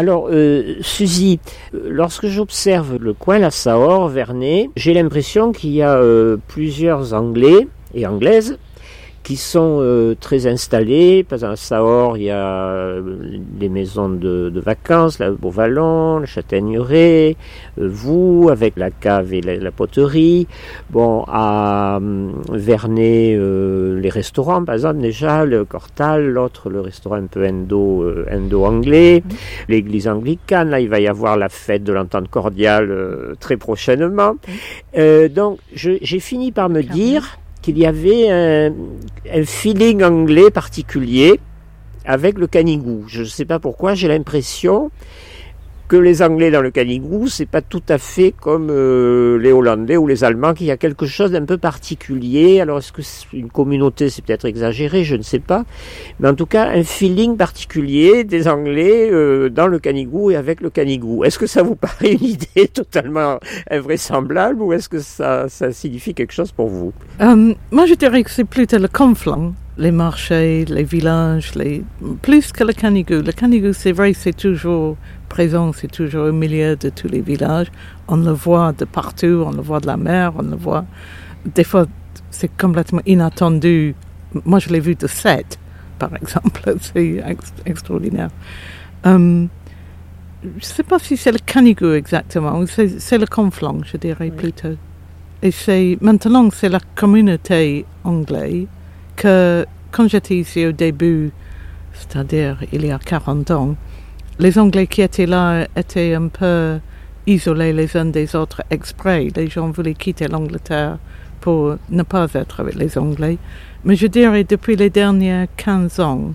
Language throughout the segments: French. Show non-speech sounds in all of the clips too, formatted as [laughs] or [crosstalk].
Alors, euh, Suzy, euh, lorsque j'observe le coin La Saor, Vernet, j'ai l'impression qu'il y a euh, plusieurs Anglais et Anglaises qui sont euh, très installés. Par exemple, à Saor, il y a euh, des maisons de, de vacances, la Beauvallon, la Châtaigneraie, euh, vous, avec la cave et la, la poterie. Bon, à hum, Vernet, euh, les restaurants, par exemple, déjà, le Cortal, l'autre, le restaurant un peu indo, euh, indo-anglais, l'église anglicane, là, il va y avoir la fête de l'entente cordiale euh, très prochainement. Euh, donc, je- j'ai fini par me dire qu'il y avait un, feeling anglais particulier avec le canigou. Je ne sais pas pourquoi, j'ai l'impression que les Anglais dans le canigou, c'est pas tout à fait comme euh, les Hollandais ou les Allemands, qu'il y a quelque chose d'un peu particulier. Alors est-ce que c'est une communauté, c'est peut-être exagéré, je ne sais pas. Mais en tout cas, un feeling particulier des Anglais euh, dans le canigou et avec le canigou. Est-ce que ça vous [laughs] paraît une idée totalement invraisemblable ou est-ce que ça, ça signifie quelque chose pour vous? Euh, moi, je dirais que c'est plutôt le conflant, les marchés, les villages, les... plus que le canigou. Le canigou, c'est vrai, c'est toujours présent, c'est toujours au milieu de tous les villages. On le voit de partout, on le voit de la mer, on le voit. Des fois, c'est complètement inattendu. Moi, je l'ai vu de 7, par exemple. [laughs] C'est ex- extraordinaire. Euh, je ne sais pas si c'est le canigou exactement, ou c'est c'est le conflant, je dirais plutôt. Et c'est maintenant c'est la communauté anglaise que quand j'étais ici au début, c'est-à-dire il y a 40 ans, les Anglais qui étaient là étaient un peu isolés les uns des autres exprès. Les gens voulaient quitter l'Angleterre pour ne pas être avec les Anglais. Mais je dirais depuis les derniers 15 ans,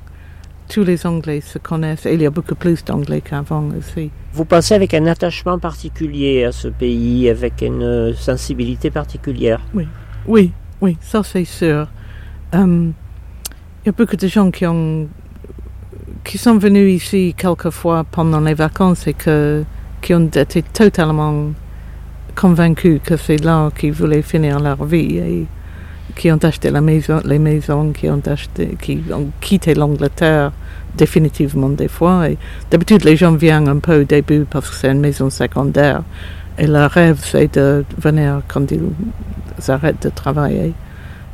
tous les Anglais se connaissent. Et il y a beaucoup plus d'Anglais qu'avant aussi. Vous pensez avec un attachement particulier à ce pays, avec une sensibilité particulière? Oui, oui, ça c'est sûr. Il y a beaucoup de gens qui ont qui sont venus ici quelquefois pendant les vacances et qui ont été totalement convaincus que c'est là qu'ils voulaient finir leur vie et qui ont acheté la maison, les maisons, qui ont acheté, qui ont quitté l'Angleterre définitivement des fois. D'habitude, les gens viennent un peu au début parce que c'est une maison secondaire. Et leur rêve, c'est de venir quand ils arrêtent de travailler.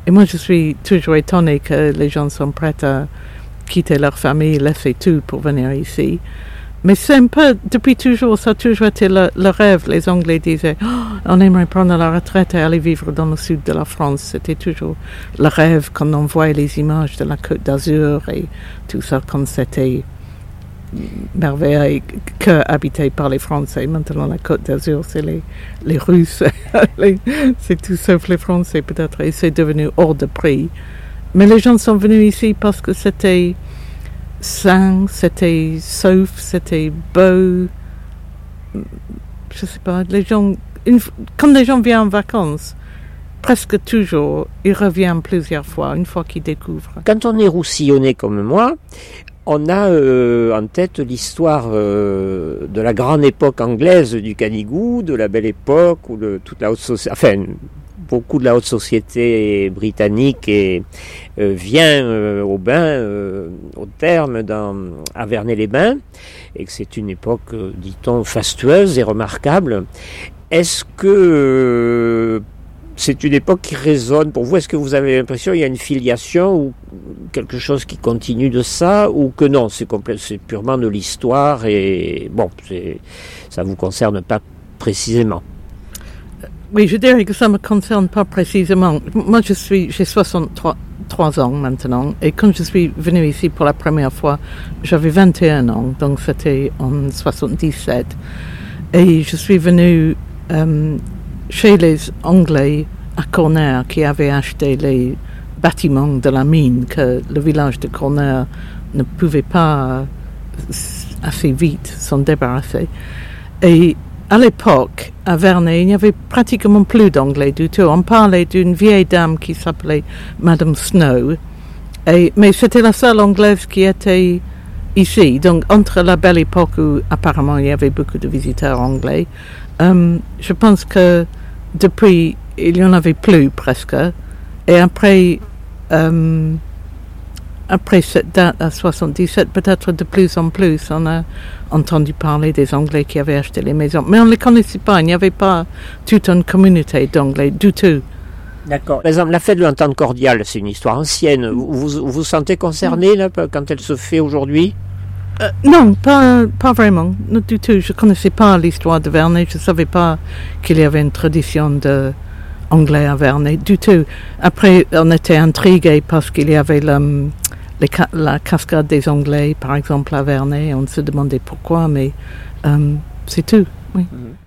Et moi, je suis toujours étonnée que les gens sont prêts à quitter leur famille, laisser tout pour venir ici. Mais c'est un peu, depuis toujours, ça a toujours été le, rêve. Les Anglais disaient, Oh, on aimerait prendre la retraite et aller vivre dans le sud de la France. C'était toujours le rêve quand on voyait les images de la Côte d'Azur et tout ça, quand c'était merveilleux et que habité par les Français. Maintenant, la Côte d'Azur, c'est les, les Russes. [laughs] C'est tout sauf les Français, peut-être. Et c'est devenu hors de prix. Mais les gens sont venus ici parce que c'était sain, c'était sauf, c'était beau. Je sais pas, les gens, quand les gens viennent en vacances, presque toujours, ils reviennent plusieurs fois, une fois qu'ils découvrent. Quand on est roussillonné comme moi, on a euh, en tête l'histoire euh, de la grande époque anglaise du Canigou, de la belle époque où le, toute la haute société, beaucoup de la haute société britannique euh, vient euh, au bain, au terme, dans, à Vernet-les-Bains, et que c'est une époque, dit-on, fastueuse et remarquable. Est-ce que c'est une époque qui résonne pour vous Est-ce que vous avez l'impression qu'il y a une filiation ou quelque chose qui continue de ça ou que non, c'est purement de l'histoire et bon, ça vous concerne pas précisément. Oui, je dirais que ça ne me concerne pas précisément. Moi, j'ai 63 trois ans maintenant, et quand je suis venue ici pour la première fois, j'avais 21 ans, donc c'était en 77. Et je suis venue euh, chez les Anglais à Corner qui avaient acheté les bâtiments de la mine que le village de Corner ne pouvait pas euh, assez vite s'en débarrasser. Et à l'époque, à Vernet, il n'y avait pratiquement plus d'anglais du tout. On parlait d'une vieille dame qui s'appelait Madame Snow, et, mais c'était la seule anglaise qui était ici. Donc, entre la belle époque où apparemment il y avait beaucoup de visiteurs anglais, euh, je pense que depuis, il n'y en avait plus presque. Et après, euh, après cette date à 77, peut-être de plus en plus, on a entendu parler des Anglais qui avaient acheté les maisons. Mais on ne les connaissait pas, il n'y avait pas toute une communauté d'Anglais du tout. D'accord. Par exemple, la fête de l'entente cordiale, c'est une histoire ancienne. Vous vous, vous sentez concerné quand elle se fait aujourd'hui? Euh, non, pas, pas vraiment, du tout. Je connaissais pas l'histoire de Vernet, je savais pas qu'il y avait une tradition de anglais à Vernet, du tout. Après, on était intrigués parce qu'il y avait la, la cascade des Anglais, par exemple, à Vernet. On se demandait pourquoi, mais euh, c'est tout. Oui. Mm-hmm.